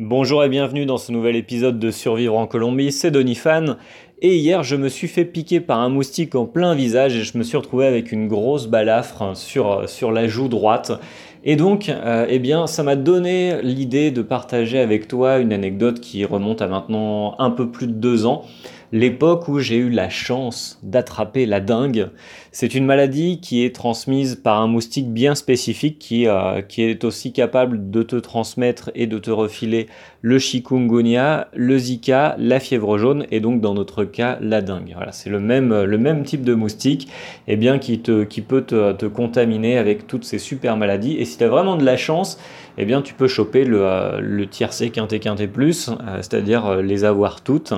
Bonjour et bienvenue dans ce nouvel épisode de Survivre en Colombie, c'est Donifan. Et hier, je me suis fait piquer par un moustique en plein visage et je me suis retrouvé avec une grosse balafre sur, sur la joue droite. Et donc, euh, eh bien, ça m'a donné l'idée de partager avec toi une anecdote qui remonte à maintenant un peu plus de deux ans l'époque où j'ai eu la chance d'attraper la dengue. C'est une maladie qui est transmise par un moustique bien spécifique qui, euh, qui est aussi capable de te transmettre et de te refiler le chikungunya, le zika, la fièvre jaune et donc dans notre cas la dengue. C'est le même, le même type de moustique eh bien, qui, peut te, contaminer avec toutes ces super maladies. Et si tu as vraiment de la chance, eh bien, tu peux choper le, euh, tiercé quinté quinté plus, euh, c'est-à-dire les avoir toutes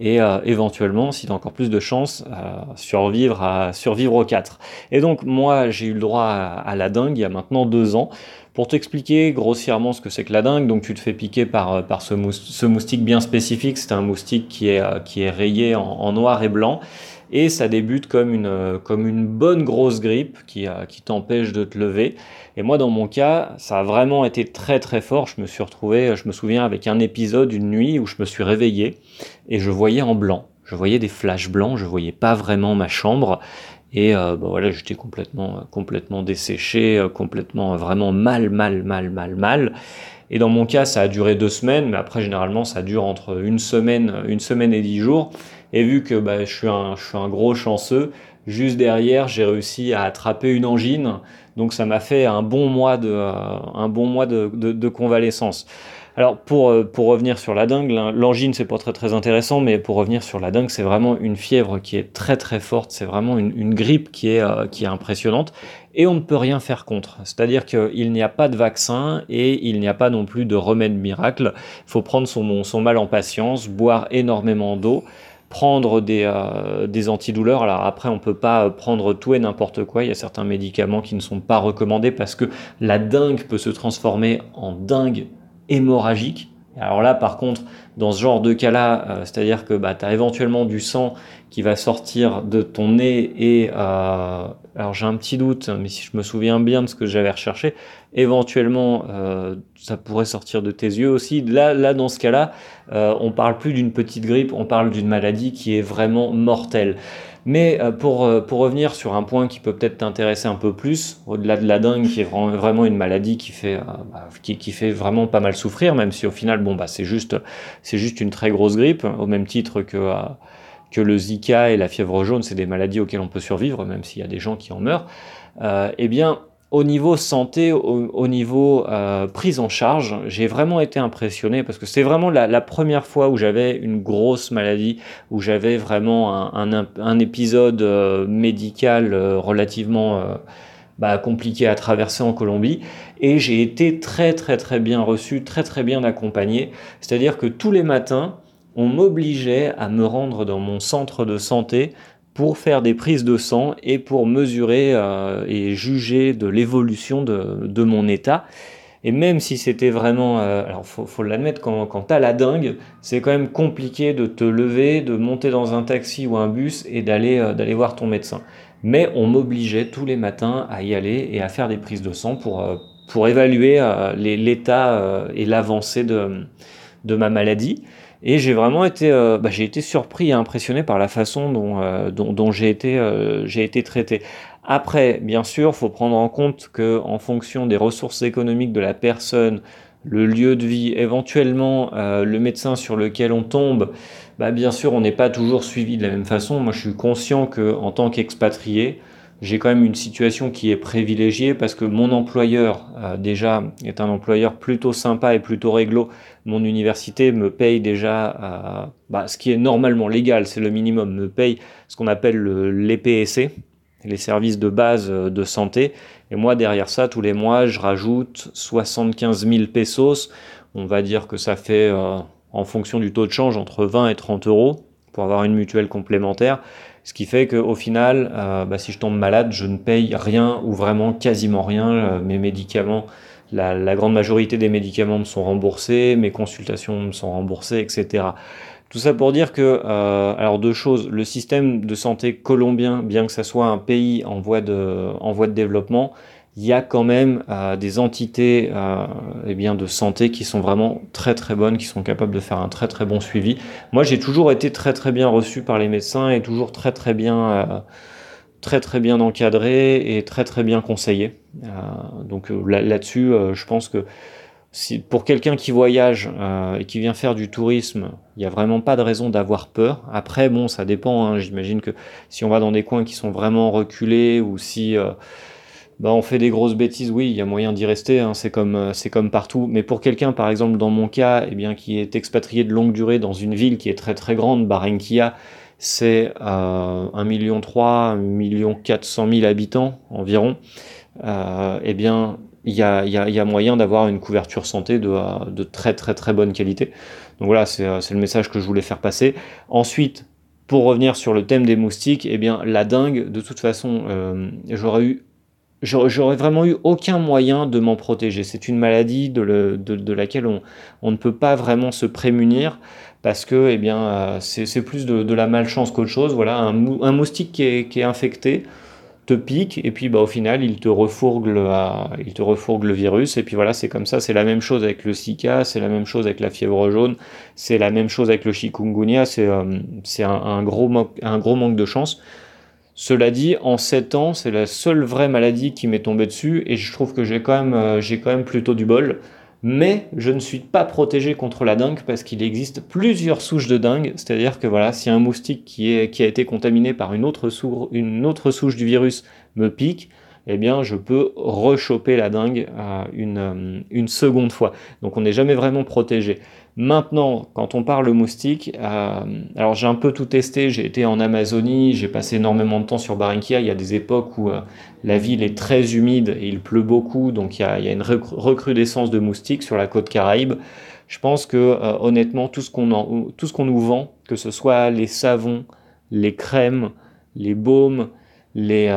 et euh, éventuellement, si tu encore plus de chance, euh, survivre, à, survivre aux 4. Et donc moi, j'ai eu le droit à, la dingue il y a maintenant deux ans. Pour t'expliquer grossièrement ce que c'est que la dingue, donc tu te fais piquer par, euh, par ce, moustique bien spécifique, c'est un moustique qui est, qui est rayé en, noir et blanc et ça débute comme une, comme une bonne grosse grippe qui, qui t'empêche de te lever. Et moi, dans mon cas, ça a vraiment été très très fort. Je me suis retrouvé, je me souviens, avec un épisode, une nuit où je me suis réveillé et je voyais en blanc. Je voyais des flashs blancs, je voyais pas vraiment ma chambre. Et euh, bah voilà, j'étais complètement, complètement desséché, euh, complètement vraiment mal, mal, mal, mal, mal. Et dans mon cas, ça a duré deux semaines, mais après, généralement, ça dure entre une semaine, une semaine et dix jours. Et vu que bah, je, suis un, gros chanceux, juste derrière, j'ai réussi à attraper une angine. Donc ça m'a fait un bon mois de, euh, convalescence. Alors pour, euh, pour revenir sur la dengue, l'angine c'est pas très très intéressant, mais pour revenir sur la dengue, c'est vraiment une fièvre qui est très très forte, c'est vraiment une, grippe qui est, euh, qui est impressionnante et on ne peut rien faire contre. C'est-à-dire qu'il n'y a pas de vaccin et il n'y a pas non plus de remède miracle. Il faut prendre son mal en patience, boire énormément d'eau prendre des, euh, des, antidouleurs. Alors après, on peut pas prendre tout et n'importe quoi. Il y a certains médicaments qui ne sont pas recommandés parce que la dengue peut se transformer en dingue hémorragique. Alors là, par contre, dans ce genre de cas-là, euh, c'est-à-dire que bah, tu as éventuellement du sang qui va sortir de ton nez et... Alors j'ai un petit doute, mais si je me souviens bien de ce que j'avais recherché, éventuellement euh, ça pourrait sortir de tes yeux aussi. Là, là dans ce cas-là, euh, on parle plus d'une petite grippe, on parle d'une maladie qui est vraiment mortelle. Mais euh, pour, pour revenir sur un point qui peut peut-être t'intéresser un peu plus, au-delà de la dingue, qui est vraiment une maladie qui fait, bah, qui, qui, fait vraiment pas mal souffrir, même si au final, bon, bah, c'est juste, c'est juste une très grosse grippe, au même titre que, que le Zika et la fièvre jaune, c'est des maladies auxquelles on peut survivre, même s'il y a des gens qui en meurent. eh bien, au niveau santé, au, niveau euh, prise en charge, j'ai vraiment été impressionné parce que c'est vraiment la, première fois où j'avais une grosse maladie, où j'avais vraiment un, un, épisode euh, médical euh, relativement bah, compliqué à traverser en Colombie. Et j'ai été très très très bien reçu, très très bien accompagné. C'est-à-dire que tous les matins, on m'obligeait à me rendre dans mon centre de santé pour faire des prises de sang et pour mesurer euh, et juger de l'évolution de, mon état. Et même si c'était vraiment, euh, alors faut, faut l'admettre, quand, quand t'as la dingue, c'est quand même compliqué de te lever, de monter dans un taxi ou un bus et d'aller euh, voir ton médecin. Mais on m'obligeait tous les matins à y aller et à faire des prises de sang pour pour évaluer l'état et l'avancée de de ma maladie. Et j'ai vraiment été, euh, bah, j'ai été surpris et impressionné par la façon dont, euh, euh, j'ai été traité. Après, bien sûr, faut prendre en compte que en fonction des ressources économiques de la personne, le lieu de vie, éventuellement le médecin sur lequel on tombe, bah, bien sûr, on n'est pas toujours suivi de la même façon. Moi, je suis conscient que en tant qu'expatrié, j'ai quand même une situation qui est privilégiée parce que mon employeur euh, déjà est un employeur plutôt sympa et plutôt réglo. Mon université me paye déjà euh, bah, ce qui est normalement légal, c'est le minimum, me paye ce qu'on appelle l'EPSC, les services de base euh, de santé. Et moi derrière ça, tous les mois, je rajoute 75 000 pesos. On va dire que ça fait, en fonction du taux de change, entre 20 et 30 euros pour avoir une mutuelle complémentaire. Ce qui fait qu'au final, euh, bah, si je tombe malade, je ne paye rien ou vraiment quasiment rien. Euh, mes médicaments, la, grande majorité des médicaments me sont remboursés, mes consultations me sont remboursées, etc. Tout ça pour dire que, euh, alors deux choses, le système de santé colombien, bien que ça soit un pays en voie de développement, il y a quand même des entités eh bien, de santé qui sont vraiment très très bonnes, qui sont capables de faire un très très bon suivi. Moi, j'ai toujours été très très bien reçu par les médecins et toujours très très bien très très bien encadré et très très bien conseillé. donc là-dessus, je pense que pour quelqu'un qui voyage euh, et qui vient faire du tourisme, il n'y a vraiment pas de raison d'avoir peur. Après, bon, ça dépend. Hein. J'imagine que si on va dans des coins qui sont vraiment reculés ou si euh, bah, on fait des grosses bêtises, oui, il y a moyen d'y rester. Hein. C'est comme euh, c'est comme partout. Mais pour quelqu'un, par exemple, dans mon cas, eh qui est expatrié de longue durée dans une ville qui est très très grande, Barranquilla, c'est euh, 1,3 million, 1 million 400 000 habitants environ. eh bien, il y a, moyen d'avoir une couverture santé de, très très très bonne qualité. Donc voilà, euh, c'est le message que je voulais faire passer. Ensuite, pour revenir sur le thème des moustiques, eh bien la dingue, de toute façon, euh, j'aurais eu j'aurais vraiment eu aucun moyen de m'en protéger. C'est une maladie de, laquelle on, ne peut pas vraiment se prémunir parce que eh euh, c'est plus de, la malchance qu'autre chose. Voilà, un, moustique qui est infecté, te pique et puis bah, au final il te refourgue refourgue le virus et puis voilà c'est comme ça c'est la même chose avec le Zika c'est la même chose avec la fièvre jaune c'est la même chose avec le chikungunya c'est euh, un gros manque de chance cela dit en 7 ans c'est la seule vraie maladie qui m'est tombée dessus et je trouve que j'ai quand même euh, quand plutôt du bol mais je ne suis pas protégé contre la dengue parce qu'il existe plusieurs souches de dengue, c'est-à-dire que voilà, si un moustique qui, a été contaminé par une autre, souche du virus me pique, eh bien, je peux rechoper la dengue une, euh, une seconde fois. Donc, on n'est jamais vraiment protégé. Maintenant, quand on parle moustique, euh, alors j'ai un peu tout testé. J'ai été en Amazonie, j'ai passé énormément de temps sur Barranquilla. Il y a des époques où euh, la ville est très humide et il pleut beaucoup, donc il y a, une recrudescence de moustiques sur la côte Caraïbe. Je pense que euh, honnêtement, tout ce qu'on nous vend, que ce soit les savons, les crèmes, les baumes, les,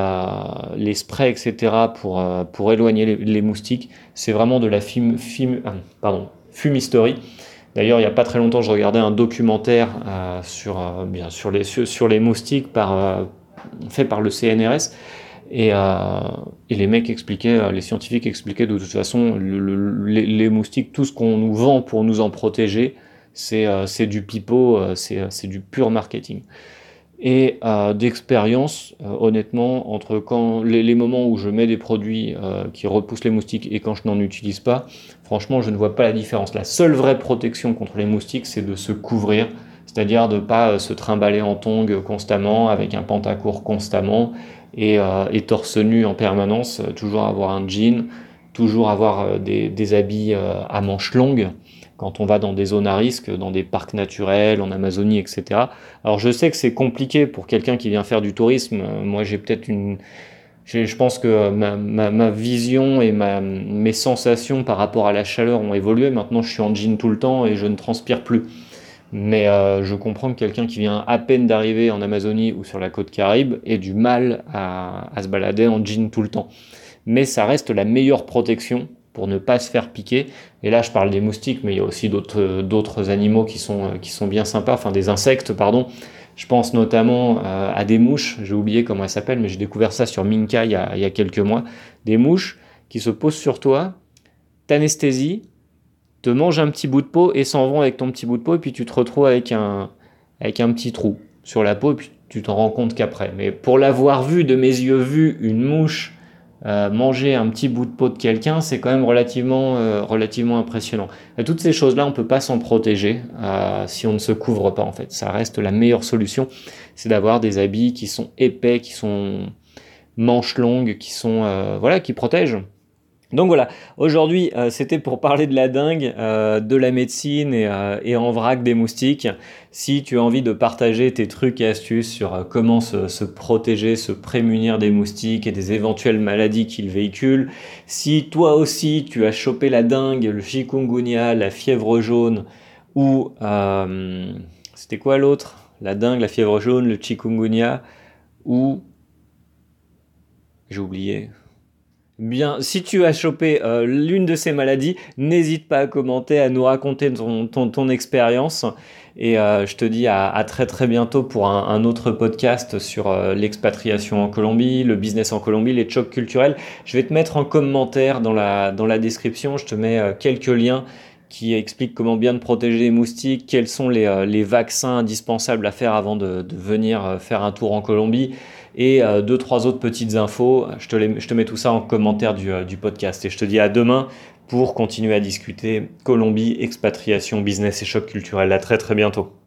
sprays, etc., pour, éloigner les, moustiques, c'est vraiment de la pardon, fumisterie. D'ailleurs, il n'y a pas très longtemps, je regardais un documentaire euh, sur, euh, sur, les, les moustiques euh, fait par le CNRS. Et, et, les mecs expliquaient, les scientifiques expliquaient de toute façon, les, moustiques, tout ce qu'on nous vend pour nous en protéger, c'est du pipeau, c'est du pur marketing. Et euh, d'expérience, euh, honnêtement, entre quand les, moments où je mets des produits euh, qui repoussent les moustiques et quand je n'en utilise pas, franchement, je ne vois pas la différence. La seule vraie protection contre les moustiques, c'est de se couvrir, c'est-à-dire de pas se trimballer en tongs constamment, avec un pantacourt constamment et, et torse nu en permanence, toujours avoir un jean, toujours avoir des, des habits à manches longues quand on va dans des zones à risque, dans des parcs naturels, en Amazonie, etc. Alors je sais que c'est compliqué pour quelqu'un qui vient faire du tourisme. Moi j'ai peut-être une... Je pense que ma, vision et ma, mes sensations par rapport à la chaleur ont évolué. Maintenant je suis en jean tout le temps et je ne transpire plus. Mais euh, je comprends que quelqu'un qui vient à peine d'arriver en Amazonie ou sur la côte Caraïbe ait du mal à, à se balader en jean tout le temps. Mais ça reste la meilleure protection pour ne pas se faire piquer. Et là, je parle des moustiques, mais il y a aussi d'autres animaux qui sont, euh, qui sont bien sympas, enfin des insectes, pardon. Je pense notamment euh, à des mouches, j'ai oublié comment elles s'appellent, mais j'ai découvert ça sur Minka il y, a, il y, a, quelques mois. Des mouches qui se posent sur toi, t'anesthésient, te mangent un petit bout de peau et s'en vont avec ton petit bout de peau, et puis tu te retrouves avec un, avec un petit trou sur la peau, et puis tu t'en rends compte qu'après. Mais pour l'avoir vu de mes yeux vus, une mouche euh, manger un petit bout de peau de quelqu'un, c'est quand même relativement, euh, relativement impressionnant. Toutes ces choses-là, on ne peut pas s'en protéger euh, si on ne se couvre pas en fait. Ça reste la meilleure solution, c'est d'avoir des habits qui sont épais, qui sont manches longues, qui sont voilà, qui protègent. Donc voilà, aujourd'hui euh, c'était pour parler de la dingue, euh, de la médecine euh, et, en vrac des moustiques. Si tu as envie de partager tes trucs et astuces sur comment se, protéger, se prémunir des moustiques et des éventuelles maladies qu'ils véhiculent, si toi aussi tu as chopé la dingue, le chikungunya, la fièvre jaune ou c'était quoi l'autre? La dingue, la fièvre jaune, le chikungunya ou j'ai oublié Bien, si tu as chopé euh, l'une de ces maladies, n'hésite pas à commenter, à nous raconter ton, expérience. Et euh, je te dis à, très très bientôt pour un, autre podcast sur euh, l'expatriation en Colombie, le business en Colombie, les chocs culturels. Je vais te mettre en commentaire dans la, dans la description, je te mets quelques liens qui expliquent comment bien te protéger des moustiques, quels sont les, les vaccins indispensables à faire avant de venir faire un tour en Colombie et euh, deux, trois autres petites infos. Je te, mets tout ça en commentaire du, euh, du podcast et je te dis à demain pour continuer à discuter Colombie, expatriation, business et choc culturel. À très très bientôt.